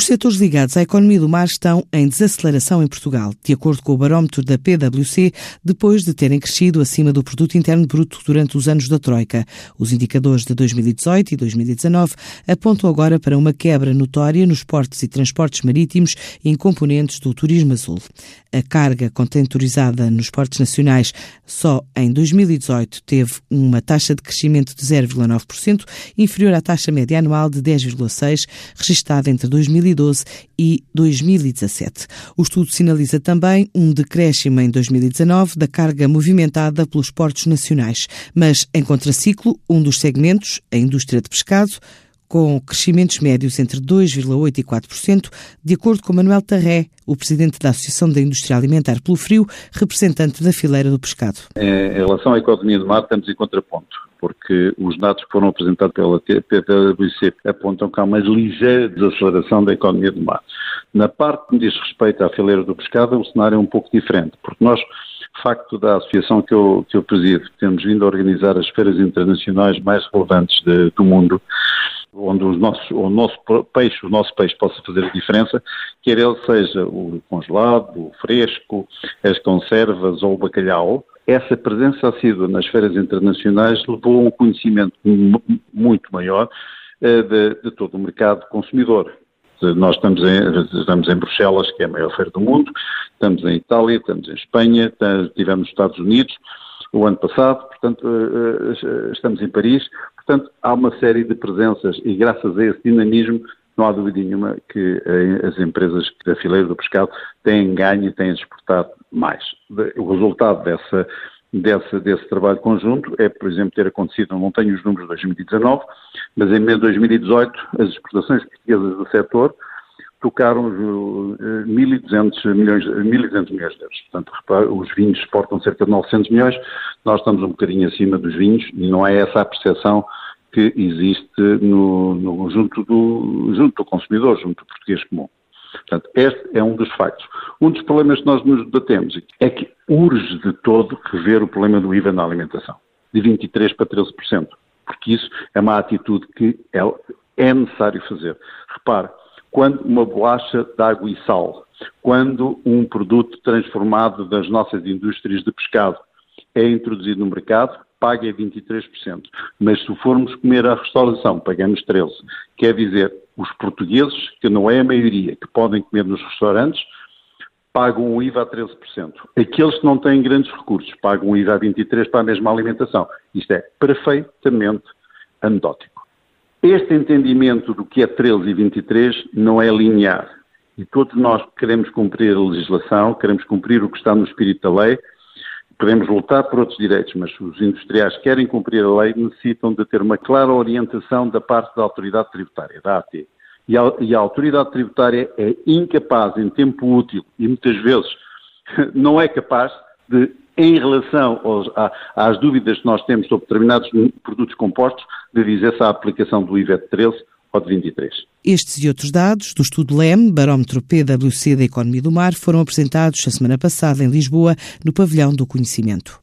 Os setores ligados à economia do mar estão em desaceleração em Portugal, de acordo com o barómetro da PwC, depois de terem crescido acima do produto interno bruto durante os anos da Troika. Os indicadores de 2018 e 2019 apontam agora para uma quebra notória nos portos e transportes marítimos e em componentes do turismo azul. A carga contentorizada nos portos nacionais só em 2018 teve uma taxa de crescimento de 0,9%, inferior à taxa média anual de 10,6%, registada entre 2018 2012 e 2017. O estudo sinaliza também um decréscimo em 2019 da carga movimentada pelos portos nacionais, mas em contraciclo, um dos segmentos, a indústria de pescado, com crescimentos médios entre 2,8% e 4%, de acordo com Manuel Tarré, o presidente da Associação da Indústria Alimentar pelo Frio, representante da fileira do pescado. Em relação à economia do mar, estamos em contraponto porque os dados que foram apresentados pela PwC apontam que há uma ligeira desaceleração da economia do mar. Na parte que diz respeito à fileira do pescado, o cenário é um pouco diferente, porque nós, facto da associação que eu, que eu presido, temos vindo a organizar as feiras internacionais mais relevantes de, do mundo, onde os nossos, o nosso peixe, o nosso peixe possa fazer a diferença, quer ele seja o congelado, o fresco, as conservas ou o bacalhau, essa presença assídua nas feiras internacionais levou a um conhecimento muito maior uh, de, de, todo o mercado consumidor. Nós estamos em, estamos em Bruxelas, que é a maior feira do mundo, estamos em Itália, estamos em Espanha, estivemos nos Estados Unidos o ano passado, portanto, uh, estamos em Paris, portanto, há uma série de presenças e graças a esse dinamismo não há dúvida nenhuma que as empresas da fileira do pescado têm ganho e têm exportado mais. O resultado dessa, desse, desse trabalho conjunto é, por exemplo, ter acontecido, não tenho os números de 2019, mas em mês de 2018 as exportações portuguesas do setor tocaram 1.200 eh, milhões, 1.200 milhões de euros. Portanto, os vinhos exportam cerca de 900 milhões, nós estamos um bocadinho acima dos vinhos e não é essa a percepção que existe no, no, junto, do, junto do consumidor, junto do português comum. Portanto, este é um dos factos. Um dos problemas que nós nos debatemos é que urge de todo rever o problema do IVA na alimentação, de 23% para 13%, porque isso é uma atitude que é, é necessário fazer. Repare, quando uma bolacha de água e sal, quando um produto transformado das nossas indústrias de pescado é introduzido no mercado, paga 23%. Mas se formos comer à restauração, pagamos 13%. Quer dizer, os portugueses, que não é a maioria, que podem comer nos restaurantes, pagam o IVA a 13%. Aqueles que não têm grandes recursos pagam o IVA a 23% para a mesma alimentação. Isto é perfeitamente anedótico. Este entendimento do que é 13 e 23 não é linear. E todos nós queremos cumprir a legislação, queremos cumprir o que está no espírito da lei, podemos lutar por outros direitos, mas os industriais querem cumprir a lei, necessitam de ter uma clara orientação da parte da autoridade tributária, da AT. E a, e a autoridade tributária é incapaz, em tempo útil, e muitas vezes não é capaz de, em relação aos, às dúvidas que nós temos sobre determinados produtos compostos, de dizer se a aplicação do IVET 13 ou de 23. Estes e outros dados do estudo LEM, Barómetro PwC da Economia do Mar, foram apresentados a semana passada em Lisboa, no Pavilhão do Conhecimento.